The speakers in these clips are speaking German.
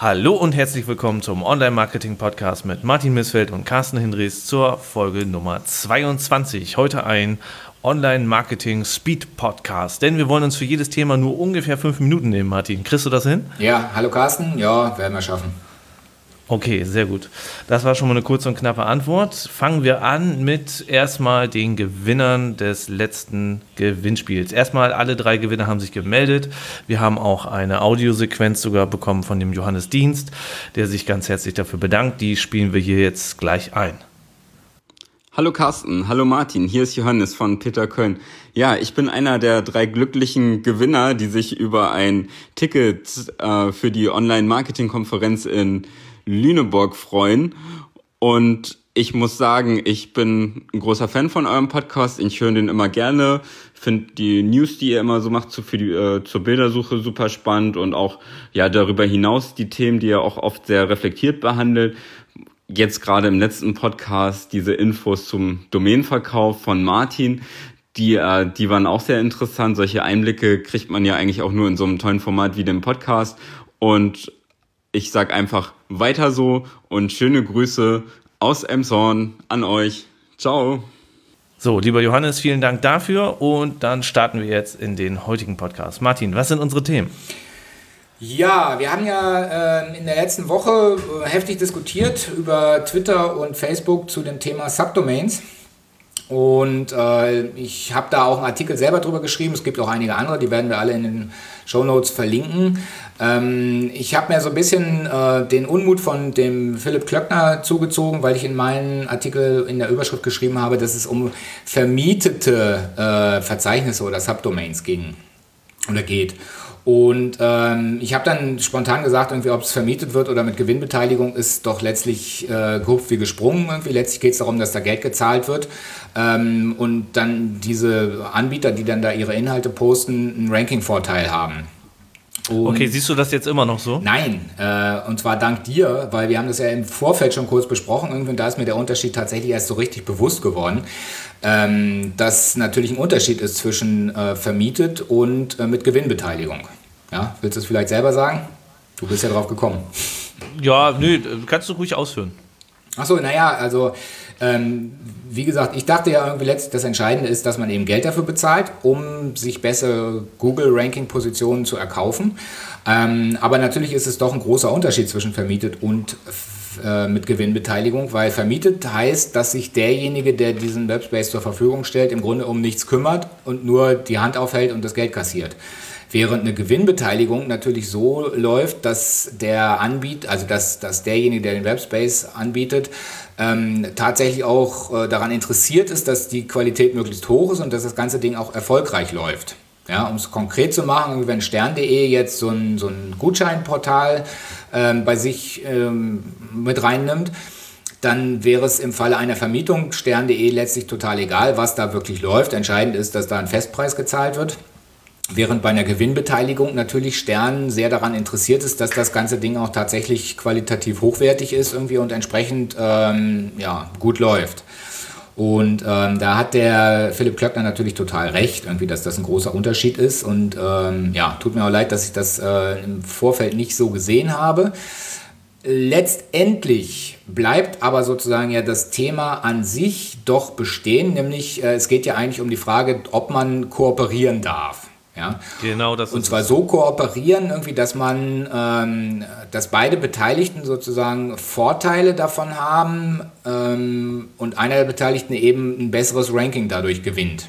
Hallo und herzlich willkommen zum Online-Marketing-Podcast mit Martin Missfeld und Carsten Hinrichs zur Folge Nummer 22. Heute ein Online-Marketing-Speed-Podcast, denn wir wollen uns für jedes Thema nur ungefähr fünf Minuten nehmen, Martin. Kriegst du das hin? Ja, hallo Carsten. Ja, werden wir schaffen. Okay, sehr gut. Das war schon mal eine kurze und knappe Antwort. Fangen wir an mit erstmal den Gewinnern des letzten Gewinnspiels. Erstmal alle drei Gewinner haben sich gemeldet. Wir haben auch eine Audiosequenz sogar bekommen von dem Johannes Dienst, der sich ganz herzlich dafür bedankt. Die spielen wir hier jetzt gleich ein. Hallo Carsten, hallo Martin, hier ist Johannes von Peter Köln. Ja, ich bin einer der drei glücklichen Gewinner, die sich über ein Ticket äh, für die Online-Marketing-Konferenz in Lüneburg freuen. Und ich muss sagen, ich bin ein großer Fan von eurem Podcast. Ich höre den immer gerne. Finde die News, die ihr immer so macht, für die, äh, zur Bildersuche super spannend und auch ja darüber hinaus die Themen, die ihr auch oft sehr reflektiert behandelt. Jetzt gerade im letzten Podcast diese Infos zum Domainverkauf von Martin. Die, äh, die waren auch sehr interessant. Solche Einblicke kriegt man ja eigentlich auch nur in so einem tollen Format wie dem Podcast. Und ich sag einfach weiter so und schöne Grüße aus Emshorn an euch. Ciao. So, lieber Johannes, vielen Dank dafür und dann starten wir jetzt in den heutigen Podcast. Martin, was sind unsere Themen? Ja, wir haben ja äh, in der letzten Woche äh, heftig diskutiert über Twitter und Facebook zu dem Thema Subdomains. Und äh, ich habe da auch einen Artikel selber drüber geschrieben. Es gibt auch einige andere, die werden wir alle in den Show Notes verlinken. Ähm, ich habe mir so ein bisschen äh, den Unmut von dem Philipp Klöckner zugezogen, weil ich in meinem Artikel in der Überschrift geschrieben habe, dass es um vermietete äh, Verzeichnisse oder Subdomains ging oder geht. Und ähm, ich habe dann spontan gesagt, irgendwie, ob es vermietet wird oder mit Gewinnbeteiligung, ist doch letztlich äh, gehupft wie gesprungen. Irgendwie. Letztlich geht es darum, dass da Geld gezahlt wird. Ähm, und dann diese Anbieter, die dann da ihre Inhalte posten, einen Ranking-Vorteil haben. Und okay, siehst du das jetzt immer noch so? Nein, äh, und zwar dank dir, weil wir haben das ja im Vorfeld schon kurz besprochen. Irgendwie, da ist mir der Unterschied tatsächlich erst so richtig bewusst geworden, ähm, dass natürlich ein Unterschied ist zwischen äh, vermietet und äh, mit Gewinnbeteiligung. Ja, willst du es vielleicht selber sagen? Du bist ja drauf gekommen. Ja, nö, kannst du ruhig ausführen. Achso, naja, also ähm, wie gesagt, ich dachte ja irgendwie letztlich, das Entscheidende ist, dass man eben Geld dafür bezahlt, um sich bessere Google-Ranking-Positionen zu erkaufen. Ähm, aber natürlich ist es doch ein großer Unterschied zwischen vermietet und äh, mit Gewinnbeteiligung, weil vermietet heißt, dass sich derjenige, der diesen Webspace zur Verfügung stellt, im Grunde um nichts kümmert und nur die Hand aufhält und das Geld kassiert. Während eine Gewinnbeteiligung natürlich so läuft, dass der Anbieter, also dass, dass derjenige, der den Webspace anbietet, ähm, tatsächlich auch äh, daran interessiert ist, dass die Qualität möglichst hoch ist und dass das ganze Ding auch erfolgreich läuft. Ja, um es konkret zu machen, wenn stern.de jetzt so ein, so ein Gutscheinportal ähm, bei sich ähm, mit reinnimmt, dann wäre es im Falle einer Vermietung stern.de letztlich total egal, was da wirklich läuft. Entscheidend ist, dass da ein Festpreis gezahlt wird. Während bei einer Gewinnbeteiligung natürlich Stern sehr daran interessiert ist, dass das ganze Ding auch tatsächlich qualitativ hochwertig ist irgendwie und entsprechend ähm, ja, gut läuft. Und ähm, da hat der Philipp Klöckner natürlich total recht, irgendwie, dass das ein großer Unterschied ist. Und ähm, ja, tut mir auch leid, dass ich das äh, im Vorfeld nicht so gesehen habe. Letztendlich bleibt aber sozusagen ja das Thema an sich doch bestehen, nämlich äh, es geht ja eigentlich um die Frage, ob man kooperieren darf. Ja? Genau, das Und zwar so kooperieren, irgendwie, dass man, ähm, dass beide Beteiligten sozusagen Vorteile davon haben ähm, und einer der Beteiligten eben ein besseres Ranking dadurch gewinnt.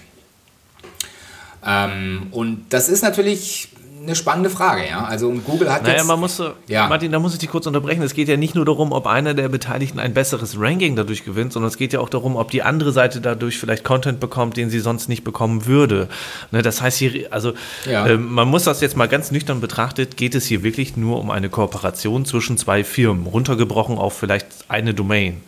Ähm, und das ist natürlich eine spannende Frage, ja. Also Google hat naja, jetzt. man muss, ja. Martin, da muss ich dich kurz unterbrechen. Es geht ja nicht nur darum, ob einer der Beteiligten ein besseres Ranking dadurch gewinnt, sondern es geht ja auch darum, ob die andere Seite dadurch vielleicht Content bekommt, den sie sonst nicht bekommen würde. Ne, das heißt hier, also ja. äh, man muss das jetzt mal ganz nüchtern betrachtet, geht es hier wirklich nur um eine Kooperation zwischen zwei Firmen, runtergebrochen auf vielleicht eine Domain.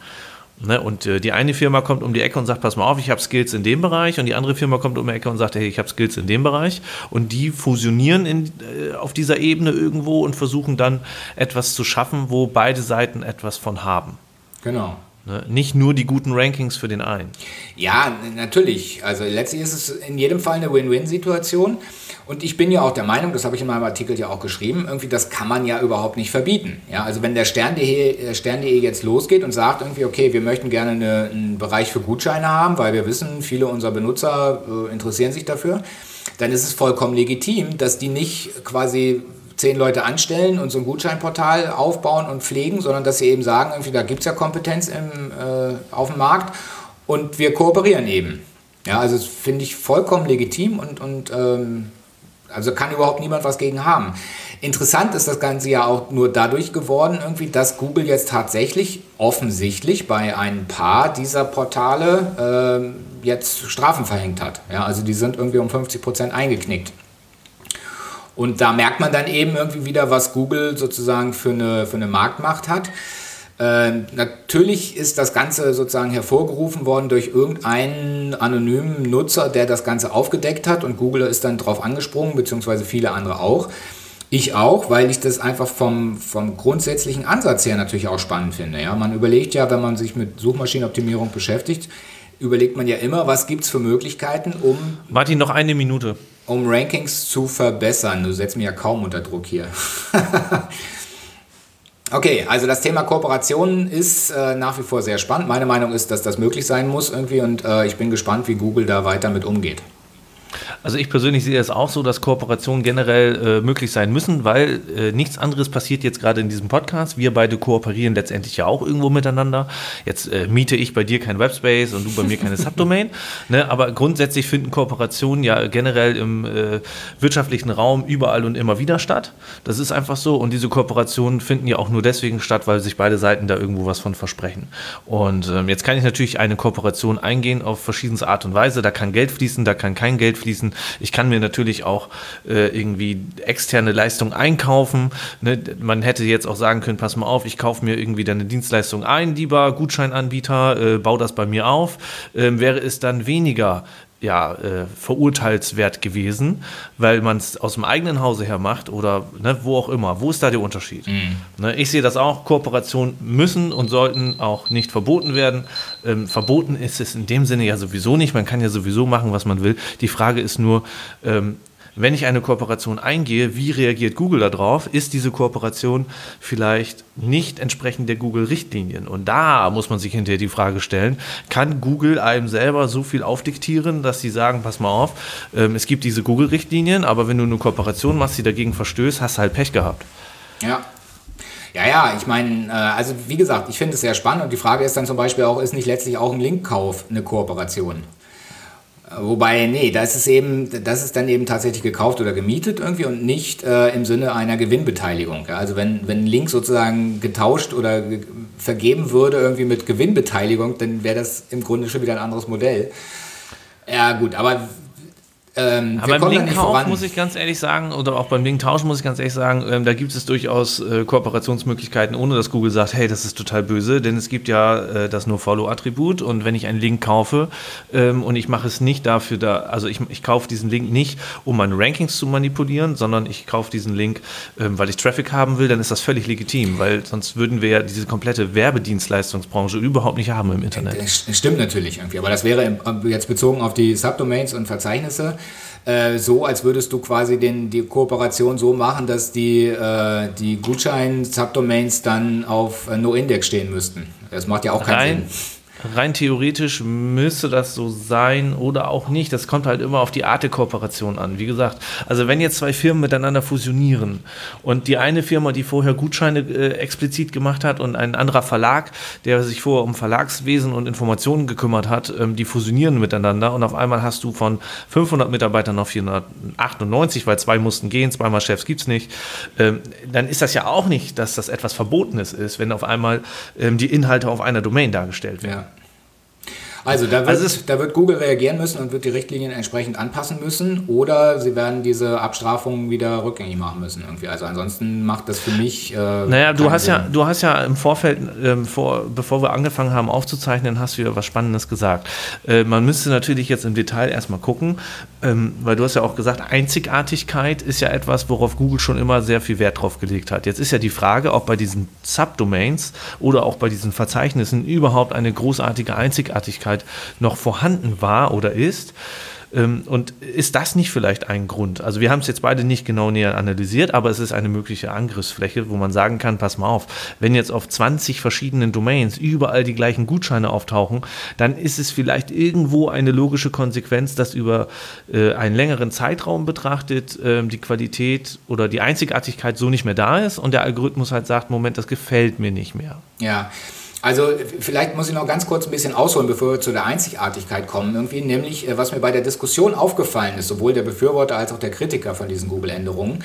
Ne, und äh, die eine Firma kommt um die Ecke und sagt, pass mal auf, ich habe Skills in dem Bereich und die andere Firma kommt um die Ecke und sagt, hey, ich habe Skills in dem Bereich und die fusionieren in, äh, auf dieser Ebene irgendwo und versuchen dann etwas zu schaffen, wo beide Seiten etwas von haben. Genau. Ne? Nicht nur die guten Rankings für den einen. Ja, natürlich. Also letztlich ist es in jedem Fall eine Win-Win-Situation. Und ich bin ja auch der Meinung, das habe ich in meinem Artikel ja auch geschrieben, irgendwie das kann man ja überhaupt nicht verbieten. Ja, also wenn der Stern.de äh, Stern jetzt losgeht und sagt irgendwie, okay, wir möchten gerne eine, einen Bereich für Gutscheine haben, weil wir wissen, viele unserer Benutzer äh, interessieren sich dafür, dann ist es vollkommen legitim, dass die nicht quasi zehn Leute anstellen und so ein Gutscheinportal aufbauen und pflegen, sondern dass sie eben sagen, irgendwie, da gibt es ja Kompetenz im, äh, auf dem Markt und wir kooperieren eben. Ja, also das finde ich vollkommen legitim und, und ähm, also kann überhaupt niemand was gegen haben. Interessant ist das Ganze ja auch nur dadurch geworden, irgendwie, dass Google jetzt tatsächlich offensichtlich bei ein paar dieser Portale äh, jetzt Strafen verhängt hat. Ja, also die sind irgendwie um 50 Prozent eingeknickt. Und da merkt man dann eben irgendwie wieder, was Google sozusagen für eine, für eine Marktmacht hat. Äh, natürlich ist das Ganze sozusagen hervorgerufen worden durch irgendeinen anonymen Nutzer, der das Ganze aufgedeckt hat und Google ist dann drauf angesprungen, beziehungsweise viele andere auch. Ich auch, weil ich das einfach vom, vom grundsätzlichen Ansatz her natürlich auch spannend finde. Ja? Man überlegt ja, wenn man sich mit Suchmaschinenoptimierung beschäftigt, überlegt man ja immer, was gibt es für Möglichkeiten, um... Martin, noch eine Minute um Rankings zu verbessern. Du setzt mich ja kaum unter Druck hier. okay, also das Thema Kooperation ist äh, nach wie vor sehr spannend. Meine Meinung ist, dass das möglich sein muss irgendwie und äh, ich bin gespannt, wie Google da weiter mit umgeht. Also ich persönlich sehe es auch so, dass Kooperationen generell äh, möglich sein müssen, weil äh, nichts anderes passiert jetzt gerade in diesem Podcast. Wir beide kooperieren letztendlich ja auch irgendwo miteinander. Jetzt äh, miete ich bei dir kein Webspace und du bei mir keine Subdomain. Ne? Aber grundsätzlich finden Kooperationen ja generell im äh, wirtschaftlichen Raum überall und immer wieder statt. Das ist einfach so. Und diese Kooperationen finden ja auch nur deswegen statt, weil sich beide Seiten da irgendwo was von versprechen. Und ähm, jetzt kann ich natürlich eine Kooperation eingehen auf verschiedenste Art und Weise. Da kann Geld fließen, da kann kein Geld fließen. Ich kann mir natürlich auch äh, irgendwie externe Leistungen einkaufen. Ne? Man hätte jetzt auch sagen können, pass mal auf, ich kaufe mir irgendwie deine Dienstleistung ein, lieber Gutscheinanbieter, äh, bau das bei mir auf. Ähm, wäre es dann weniger ja, äh, verurteilswert gewesen, weil man es aus dem eigenen Hause her macht oder ne, wo auch immer. Wo ist da der Unterschied? Mhm. Ne, ich sehe das auch, Kooperationen müssen und sollten auch nicht verboten werden. Ähm, verboten ist es in dem Sinne ja sowieso nicht. Man kann ja sowieso machen, was man will. Die Frage ist nur, ähm, wenn ich eine Kooperation eingehe, wie reagiert Google darauf? Ist diese Kooperation vielleicht nicht entsprechend der Google-Richtlinien? Und da muss man sich hinterher die Frage stellen, kann Google einem selber so viel aufdiktieren, dass sie sagen, pass mal auf, ähm, es gibt diese Google-Richtlinien, aber wenn du eine Kooperation machst, die dagegen verstößt, hast du halt Pech gehabt. Ja, ja, ja, ich meine, äh, also wie gesagt, ich finde es sehr spannend und die Frage ist dann zum Beispiel auch, ist nicht letztlich auch ein Linkkauf eine Kooperation? Wobei, nee, das ist eben, das ist dann eben tatsächlich gekauft oder gemietet irgendwie und nicht äh, im Sinne einer Gewinnbeteiligung. Ja? Also wenn, wenn Link sozusagen getauscht oder ge vergeben würde irgendwie mit Gewinnbeteiligung, dann wäre das im Grunde schon wieder ein anderes Modell. Ja, gut, aber ähm, Aber beim Linkkauf muss ich ganz ehrlich sagen, oder auch beim Linktausch muss ich ganz ehrlich sagen, ähm, da gibt es durchaus äh, Kooperationsmöglichkeiten, ohne dass Google sagt, hey, das ist total böse, denn es gibt ja äh, das No-Follow-Attribut und wenn ich einen Link kaufe ähm, und ich mache es nicht dafür, da, also ich, ich kaufe diesen Link nicht, um meine Rankings zu manipulieren, sondern ich kaufe diesen Link, ähm, weil ich Traffic haben will, dann ist das völlig legitim, weil sonst würden wir ja diese komplette Werbedienstleistungsbranche überhaupt nicht haben im Internet. Das stimmt natürlich irgendwie, aber das wäre jetzt bezogen auf die Subdomains und Verzeichnisse äh, so, als würdest du quasi den, die Kooperation so machen, dass die, äh, die Gutschein-Subdomains dann auf äh, No-Index stehen müssten. Das macht ja auch keinen Rein, Sinn rein theoretisch müsste das so sein oder auch nicht. Das kommt halt immer auf die Art der Kooperation an. Wie gesagt, also wenn jetzt zwei Firmen miteinander fusionieren und die eine Firma, die vorher Gutscheine äh, explizit gemacht hat und ein anderer Verlag, der sich vorher um Verlagswesen und Informationen gekümmert hat, ähm, die fusionieren miteinander und auf einmal hast du von 500 Mitarbeitern auf 498, weil zwei mussten gehen, zweimal Chefs gibt es nicht, ähm, dann ist das ja auch nicht, dass das etwas Verbotenes ist, wenn auf einmal ähm, die Inhalte auf einer Domain dargestellt werden. Ja. Also da wird, also da wird Google reagieren müssen und wird die Richtlinien entsprechend anpassen müssen oder sie werden diese Abstrafungen wieder rückgängig machen müssen irgendwie. Also ansonsten macht das für mich. Äh, naja, du hast Sinn. ja, du hast ja im Vorfeld, ähm, vor, bevor wir angefangen haben aufzuzeichnen, hast du ja was Spannendes gesagt. Äh, man müsste natürlich jetzt im Detail erstmal gucken, ähm, weil du hast ja auch gesagt, Einzigartigkeit ist ja etwas, worauf Google schon immer sehr viel Wert drauf gelegt hat. Jetzt ist ja die Frage, ob bei diesen Subdomains oder auch bei diesen Verzeichnissen überhaupt eine großartige Einzigartigkeit noch vorhanden war oder ist. Ähm, und ist das nicht vielleicht ein Grund? Also wir haben es jetzt beide nicht genau näher analysiert, aber es ist eine mögliche Angriffsfläche, wo man sagen kann, pass mal auf, wenn jetzt auf 20 verschiedenen Domains überall die gleichen Gutscheine auftauchen, dann ist es vielleicht irgendwo eine logische Konsequenz, dass über äh, einen längeren Zeitraum betrachtet äh, die Qualität oder die Einzigartigkeit so nicht mehr da ist und der Algorithmus halt sagt, Moment, das gefällt mir nicht mehr. Ja, also vielleicht muss ich noch ganz kurz ein bisschen ausholen, bevor wir zu der Einzigartigkeit kommen. Irgendwie, nämlich, äh, was mir bei der Diskussion aufgefallen ist, sowohl der Befürworter als auch der Kritiker von diesen Google-Änderungen.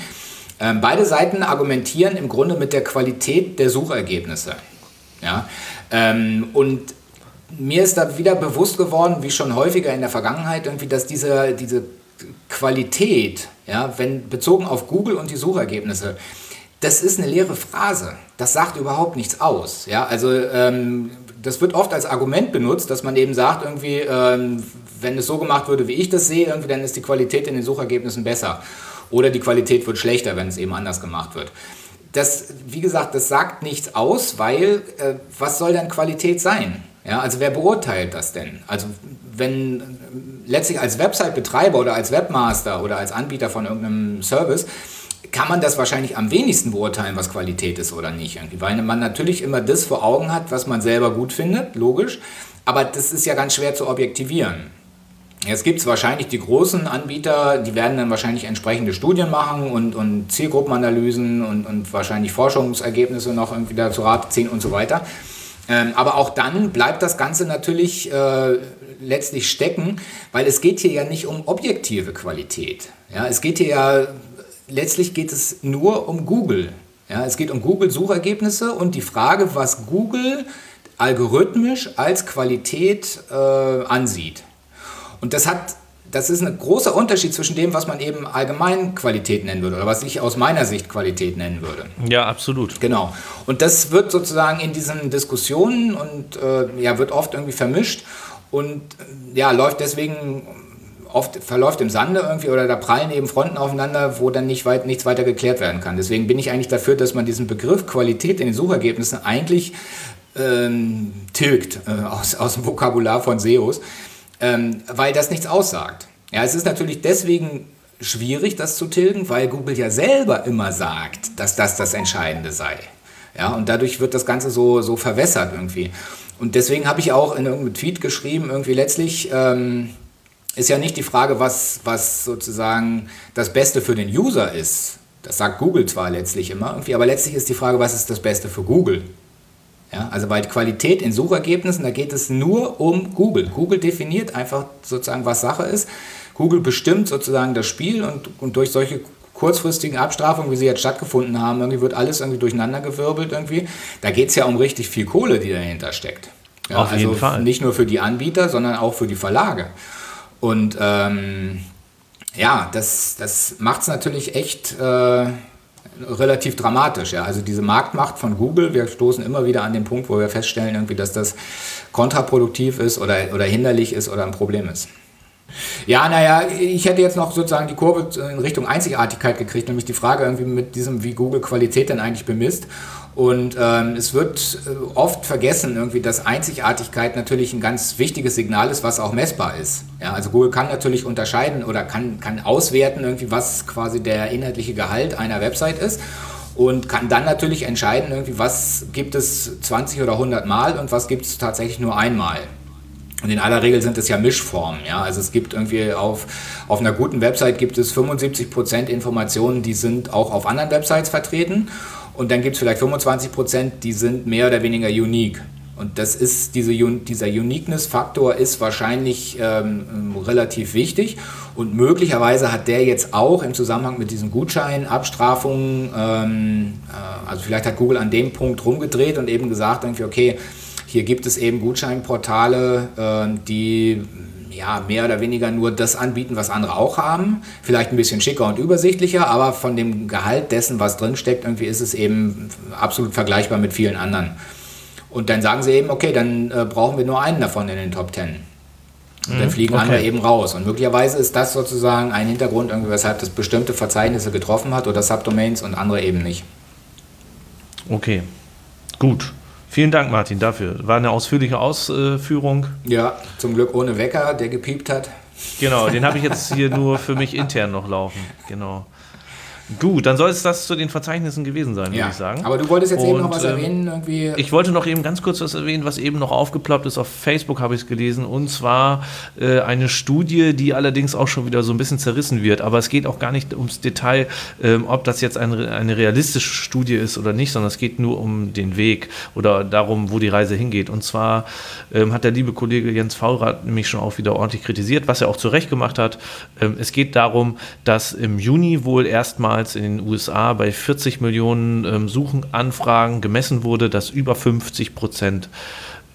Ähm, beide Seiten argumentieren im Grunde mit der Qualität der Suchergebnisse. Ja? Ähm, und mir ist da wieder bewusst geworden, wie schon häufiger in der Vergangenheit, irgendwie, dass diese, diese Qualität, ja, wenn bezogen auf Google und die Suchergebnisse, das ist eine leere Phrase. Das sagt überhaupt nichts aus. Ja, also ähm, das wird oft als Argument benutzt, dass man eben sagt, irgendwie, ähm, wenn es so gemacht würde, wie ich das sehe, irgendwie, dann ist die Qualität in den Suchergebnissen besser. Oder die Qualität wird schlechter, wenn es eben anders gemacht wird. Das, wie gesagt, das sagt nichts aus, weil äh, was soll denn Qualität sein? Ja, also wer beurteilt das denn? Also wenn letztlich als Website-Betreiber oder als Webmaster oder als Anbieter von irgendeinem Service kann man das wahrscheinlich am wenigsten beurteilen, was Qualität ist oder nicht. Weil man natürlich immer das vor Augen hat, was man selber gut findet, logisch. Aber das ist ja ganz schwer zu objektivieren. Jetzt gibt es wahrscheinlich die großen Anbieter, die werden dann wahrscheinlich entsprechende Studien machen und, und Zielgruppenanalysen und, und wahrscheinlich Forschungsergebnisse noch irgendwie dazu Rate ziehen und so weiter. Ähm, aber auch dann bleibt das Ganze natürlich äh, letztlich stecken, weil es geht hier ja nicht um objektive Qualität. Ja, es geht hier ja letztlich geht es nur um Google. Ja, es geht um Google-Suchergebnisse und die Frage, was Google algorithmisch als Qualität äh, ansieht. Und das hat das ist ein großer Unterschied zwischen dem, was man eben allgemein Qualität nennen würde oder was ich aus meiner Sicht Qualität nennen würde. Ja, absolut. Genau. Und das wird sozusagen in diesen Diskussionen und äh, ja, wird oft irgendwie vermischt und äh, ja, läuft deswegen oft verläuft im Sande irgendwie oder da prallen eben Fronten aufeinander, wo dann nicht weit, nichts weiter geklärt werden kann. Deswegen bin ich eigentlich dafür, dass man diesen Begriff Qualität in den Suchergebnissen eigentlich ähm, tilgt äh, aus, aus dem Vokabular von SEOs, ähm, weil das nichts aussagt. Ja, es ist natürlich deswegen schwierig, das zu tilgen, weil Google ja selber immer sagt, dass das das Entscheidende sei. Ja, und dadurch wird das Ganze so, so verwässert irgendwie. Und deswegen habe ich auch in irgendeinem Tweet geschrieben, irgendwie letztlich, ähm, ist ja nicht die Frage, was, was sozusagen das Beste für den User ist. Das sagt Google zwar letztlich immer irgendwie, aber letztlich ist die Frage, was ist das Beste für Google? Ja, also bei Qualität in Suchergebnissen, da geht es nur um Google. Google definiert einfach sozusagen, was Sache ist. Google bestimmt sozusagen das Spiel und, und durch solche kurzfristigen Abstrafungen, wie sie jetzt stattgefunden haben, irgendwie wird alles irgendwie durcheinandergewirbelt irgendwie. Da geht es ja um richtig viel Kohle, die dahinter steckt. Ja, Auf jeden also Fall. Nicht nur für die Anbieter, sondern auch für die Verlage. Und ähm, ja, das, das macht es natürlich echt äh, relativ dramatisch. Ja. Also diese Marktmacht von Google, wir stoßen immer wieder an den Punkt, wo wir feststellen, irgendwie, dass das kontraproduktiv ist oder, oder hinderlich ist oder ein Problem ist. Ja, naja, ich hätte jetzt noch sozusagen die Kurve in Richtung Einzigartigkeit gekriegt, nämlich die Frage irgendwie mit diesem, wie Google Qualität denn eigentlich bemisst. Und ähm, es wird äh, oft vergessen, irgendwie, dass Einzigartigkeit natürlich ein ganz wichtiges Signal ist, was auch messbar ist. Ja, also Google kann natürlich unterscheiden oder kann, kann auswerten, irgendwie, was quasi der inhaltliche Gehalt einer Website ist und kann dann natürlich entscheiden, irgendwie, was gibt es 20 oder 100 Mal und was gibt es tatsächlich nur einmal. Und in aller Regel sind es ja Mischformen. Ja? Also es gibt irgendwie auf, auf einer guten Website gibt es 75% Informationen, die sind auch auf anderen Websites vertreten. Und dann gibt es vielleicht 25%, die sind mehr oder weniger unique. Und das ist diese, dieser Uniqueness-Faktor ist wahrscheinlich ähm, relativ wichtig und möglicherweise hat der jetzt auch im Zusammenhang mit diesen Gutscheinabstrafungen, ähm, äh, also vielleicht hat Google an dem Punkt rumgedreht und eben gesagt, irgendwie, okay, Hier gibt es eben Gutscheinportale, äh, die ja, mehr oder weniger nur das anbieten, was andere auch haben. Vielleicht ein bisschen schicker und übersichtlicher, aber von dem Gehalt dessen, was drinsteckt, irgendwie ist es eben absolut vergleichbar mit vielen anderen. Und dann sagen sie eben, okay, dann äh, brauchen wir nur einen davon in den Top Ten. Und dann mhm. fliegen okay. andere eben raus. Und möglicherweise ist das sozusagen ein Hintergrund, irgendwie, weshalb das bestimmte Verzeichnisse getroffen hat oder Subdomains und andere eben nicht. Okay, gut. Vielen Dank, Martin, dafür. War eine ausführliche Ausführung. Ja, zum Glück ohne Wecker, der gepiept hat. Genau, den habe ich jetzt hier nur für mich intern noch laufen. Genau. Gut, dann soll es das zu den Verzeichnissen gewesen sein, würde ja, ich sagen. Aber du wolltest jetzt Und, eben noch was ähm, erwähnen, irgendwie. Ich wollte noch eben ganz kurz was erwähnen, was eben noch aufgeploppt ist. Auf Facebook habe ich es gelesen. Und zwar äh, eine Studie, die allerdings auch schon wieder so ein bisschen zerrissen wird. Aber es geht auch gar nicht ums Detail, ähm, ob das jetzt eine, eine realistische Studie ist oder nicht, sondern es geht nur um den Weg oder darum, wo die Reise hingeht. Und zwar ähm, hat der liebe Kollege Jens Faulrath nämlich schon auch wieder ordentlich kritisiert, was er auch zu Recht gemacht hat. Ähm, es geht darum, dass im Juni wohl erstmal damals in den USA bei 40 Millionen ähm, Suchanfragen gemessen wurde, dass über 50 Prozent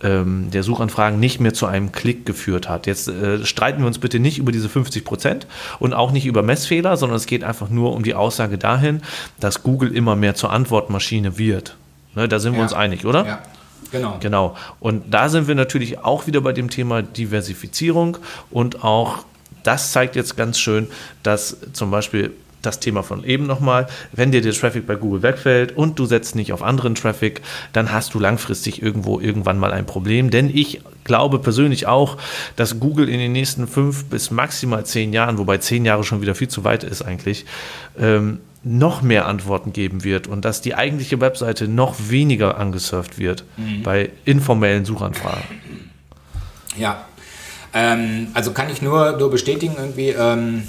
ähm, der Suchanfragen nicht mehr zu einem Klick geführt hat. Jetzt äh, streiten wir uns bitte nicht über diese 50 Prozent und auch nicht über Messfehler, sondern es geht einfach nur um die Aussage dahin, dass Google immer mehr zur Antwortmaschine wird. Ne, da sind ja. wir uns einig, oder? Ja. Genau. Genau. Und da sind wir natürlich auch wieder bei dem Thema Diversifizierung und auch das zeigt jetzt ganz schön, dass zum Beispiel das Thema von eben nochmal, wenn dir der Traffic bei Google wegfällt und du setzt nicht auf anderen Traffic, dann hast du langfristig irgendwo irgendwann mal ein Problem. Denn ich glaube persönlich auch, dass Google in den nächsten fünf bis maximal zehn Jahren, wobei zehn Jahre schon wieder viel zu weit ist eigentlich, ähm, noch mehr Antworten geben wird und dass die eigentliche Webseite noch weniger angesurft wird mhm. bei informellen Suchanfragen. Ja, ähm, also kann ich nur, nur bestätigen irgendwie. Ähm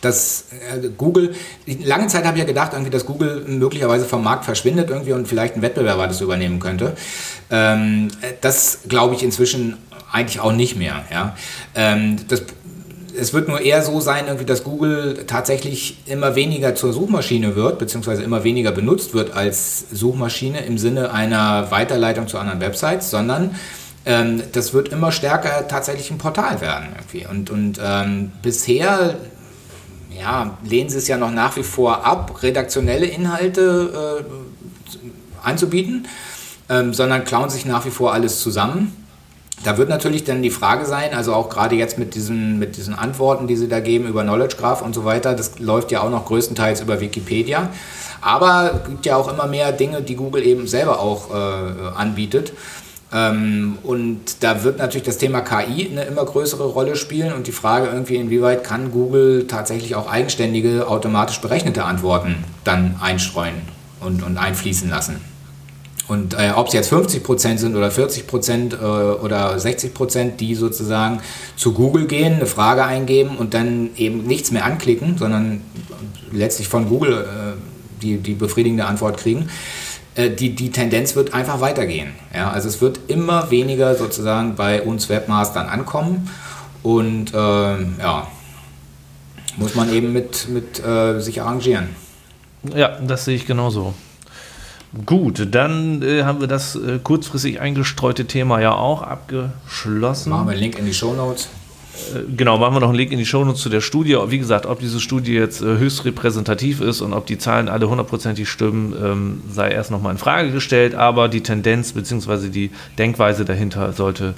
dass äh, Google, lange Zeit habe ich ja gedacht, irgendwie, dass Google möglicherweise vom Markt verschwindet irgendwie und vielleicht ein Wettbewerber das übernehmen könnte. Ähm, das glaube ich inzwischen eigentlich auch nicht mehr. Ja? Ähm, das, es wird nur eher so sein, irgendwie, dass Google tatsächlich immer weniger zur Suchmaschine wird, beziehungsweise immer weniger benutzt wird als Suchmaschine im Sinne einer Weiterleitung zu anderen Websites, sondern ähm, das wird immer stärker tatsächlich ein Portal werden. Irgendwie. Und, und ähm, bisher ja, lehnen sie es ja noch nach wie vor ab, redaktionelle Inhalte äh, anzubieten, ähm, sondern klauen sich nach wie vor alles zusammen. Da wird natürlich dann die Frage sein, also auch gerade jetzt mit diesen, mit diesen Antworten, die sie da geben über Knowledge Graph und so weiter, das läuft ja auch noch größtenteils über Wikipedia. Aber es gibt ja auch immer mehr Dinge, die Google eben selber auch äh, anbietet. Ähm, und da wird natürlich das Thema KI eine immer größere Rolle spielen und die Frage irgendwie, inwieweit kann Google tatsächlich auch eigenständige, automatisch berechnete Antworten dann einstreuen und, und einfließen lassen. Und äh, ob es jetzt 50% sind oder 40% äh, oder 60%, die sozusagen zu Google gehen, eine Frage eingeben und dann eben nichts mehr anklicken, sondern letztlich von Google äh, die, die befriedigende Antwort kriegen, die, die Tendenz wird einfach weitergehen. Ja? Also es wird immer weniger sozusagen bei uns Webmastern ankommen und äh, ja, muss man eben mit, mit äh, sich arrangieren. Ja, das sehe ich genauso. Gut, dann äh, haben wir das äh, kurzfristig eingestreute Thema ja auch abgeschlossen. Machen wir einen Link in die Show Notes. Äh, genau, machen wir noch einen Link in die Shownotes zu der Studie. Wie gesagt, ob diese Studie jetzt äh, höchst repräsentativ ist und ob die Zahlen alle hundertprozentig stimmen, ähm, sei erst nochmal in Frage gestellt. Aber die Tendenz bzw. die Denkweise dahinter sollte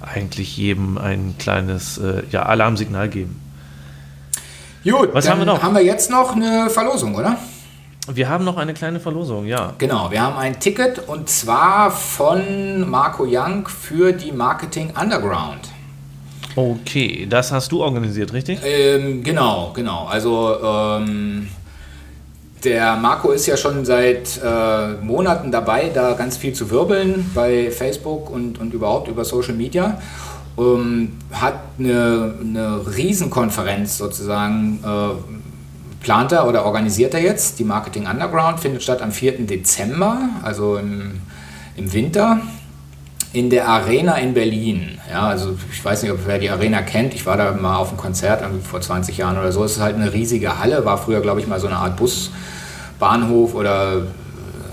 eigentlich jedem ein kleines äh, ja, Alarmsignal geben. Gut, was haben wir noch? Haben wir jetzt noch eine Verlosung, oder? Wir haben noch eine kleine Verlosung, ja. Genau, wir haben ein Ticket und zwar von Marco Young für die Marketing Underground. Okay, das hast du organisiert, richtig? Ähm, genau, genau. Also ähm, der Marco ist ja schon seit äh, Monaten dabei, da ganz viel zu wirbeln bei Facebook und, und überhaupt über Social Media. Ähm, hat eine, eine Riesenkonferenz sozusagen äh, plant er oder organisiert er jetzt. Die Marketing Underground findet statt am 4. Dezember, also im, im Winter in der Arena in Berlin. Ja, also ich weiß nicht, ob wer die Arena kennt. Ich war da mal auf einem Konzert vor 20 Jahren oder so. Es ist halt eine riesige Halle, war früher, glaube ich, mal so eine Art Busbahnhof oder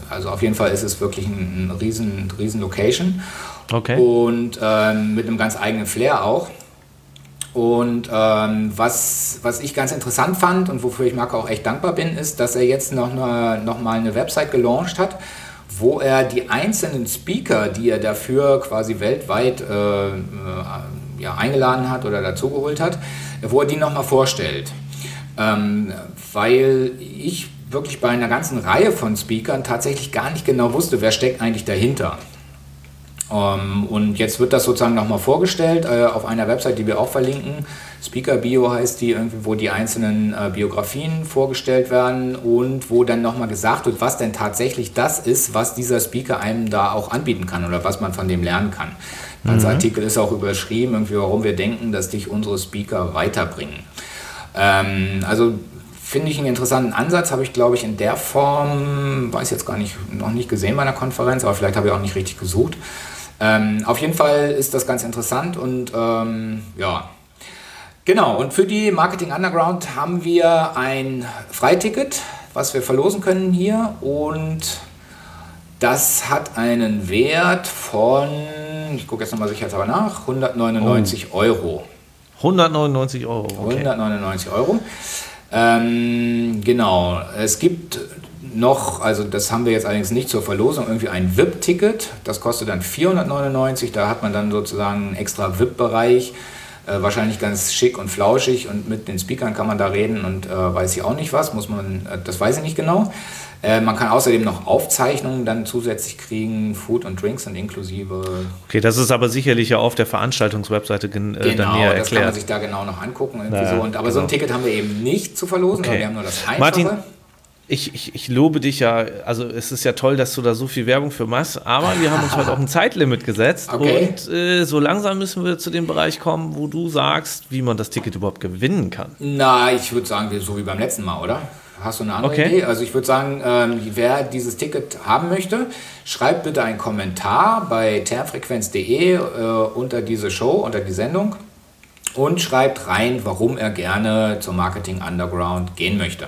Also auf jeden Fall ist es wirklich ein, ein riesen, riesen Location. Okay. Und ähm, mit einem ganz eigenen Flair auch. Und ähm, was, was ich ganz interessant fand und wofür ich Marco auch echt dankbar bin, ist, dass er jetzt noch, eine, noch mal eine Website gelauncht hat, wo er die einzelnen Speaker, die er dafür quasi weltweit äh, äh, ja, eingeladen hat oder dazugeholt hat, wo er die nochmal vorstellt. Ähm, weil ich wirklich bei einer ganzen Reihe von Speakern tatsächlich gar nicht genau wusste, wer steckt eigentlich dahinter. Ähm, und jetzt wird das sozusagen nochmal vorgestellt äh, auf einer Website, die wir auch verlinken. Speaker Bio heißt die, wo die einzelnen äh, Biografien vorgestellt werden und wo dann nochmal gesagt wird, was denn tatsächlich das ist, was dieser Speaker einem da auch anbieten kann oder was man von dem lernen kann. Mhm. Als Artikel ist auch überschrieben, irgendwie, warum wir denken, dass dich unsere Speaker weiterbringen. Ähm, also finde ich einen interessanten Ansatz, habe ich glaube ich in der Form, weiß jetzt gar nicht, noch nicht gesehen bei einer Konferenz, aber vielleicht habe ich auch nicht richtig gesucht. Ähm, auf jeden Fall ist das ganz interessant und ähm, ja. Genau, und für die Marketing Underground haben wir ein Freiticket, was wir verlosen können hier und das hat einen Wert von, ich gucke jetzt nochmal sicherheitshalber nach, 199 oh. Euro. 199 Euro. Okay. 199 Euro. Ähm, genau, es gibt noch, also das haben wir jetzt allerdings nicht zur Verlosung, irgendwie ein VIP-Ticket. Das kostet dann 499. Da hat man dann sozusagen einen extra VIP-Bereich. Äh, wahrscheinlich ganz schick und flauschig und mit den Speakern kann man da reden und äh, weiß ich auch nicht was, muss man, äh, das weiß ich nicht genau. Äh, man kann außerdem noch Aufzeichnungen dann zusätzlich kriegen, Food und Drinks sind inklusive. Okay, das ist aber sicherlich ja auf der Veranstaltungswebseite äh, genau, dann näher erklärt. das kann man sich da genau noch angucken. Irgendwie so. und, aber genau. so ein Ticket haben wir eben nicht zu verlosen, okay. wir haben nur das Einfache. Martin, ich, ich, ich, lobe dich ja, also es ist ja toll, dass du da so viel Werbung für machst, aber wir haben uns heute auch ein Zeitlimit gesetzt okay. und äh, so langsam müssen wir zu dem Bereich kommen, wo du sagst, wie man das Ticket überhaupt gewinnen kann. Na, ich würde sagen, so wie beim letzten Mal, oder? Hast du eine andere okay. Idee? Also ich würde sagen, ähm, wer dieses Ticket haben möchte, schreibt bitte einen Kommentar bei termfrequenz.de äh, unter diese Show, unter die Sendung und schreibt rein, warum er gerne zum Marketing Underground gehen möchte.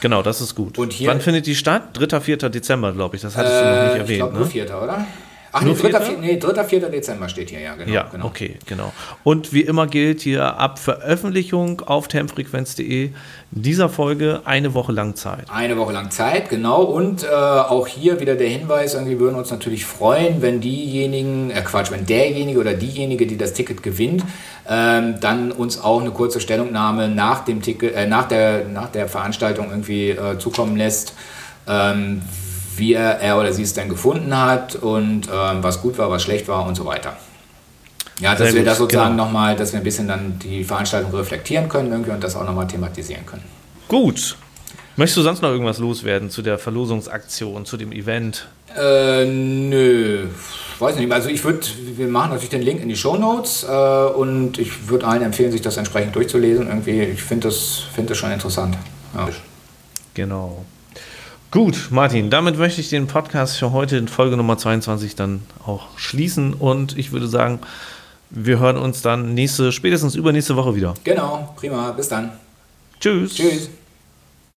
Genau, das ist gut. Und hier, Wann findet die statt? 3. 4. Dezember, glaube ich. Das hattest äh, du noch nicht erwähnt. Ich glaube, ne? nur 4. oder? Ach, nee, 3. 4. Nee, 3. 4. Dezember steht hier, ja, genau. Ja, genau. okay, genau. Und wie immer gilt hier ab Veröffentlichung auf termfrequenz.de dieser Folge eine Woche lang Zeit. Eine Woche lang Zeit, genau. Und äh, auch hier wieder der Hinweis, irgendwie würden uns natürlich freuen, wenn diejenigen, äh Quatsch, wenn derjenige oder diejenige, die das Ticket gewinnt, ähm, dann uns auch eine kurze Stellungnahme nach dem Ticket, äh, nach, der, nach der Veranstaltung irgendwie äh, zukommen lässt. Ähm, wie er, er oder sie es denn gefunden hat und ähm, was gut war, was schlecht war und so weiter. Ja, dass Sehr wir gut, das sozusagen genau. nochmal, dass wir ein bisschen dann die Veranstaltung reflektieren können irgendwie und das auch nochmal thematisieren können. Gut. Möchtest du sonst noch irgendwas loswerden zu der Verlosungsaktion, zu dem Event? Äh, nö, weiß nicht. Also ich würde, wir machen natürlich den Link in die Show Notes äh, und ich würde allen empfehlen, sich das entsprechend durchzulesen. Irgendwie, ich finde das, find das schon interessant. Ja. Genau. Gut, Martin, damit möchte ich den Podcast für heute in Folge Nummer 22 dann auch schließen und ich würde sagen, wir hören uns dann nächste, spätestens übernächste Woche wieder. Genau, prima, bis dann. Tschüss. Tschüss.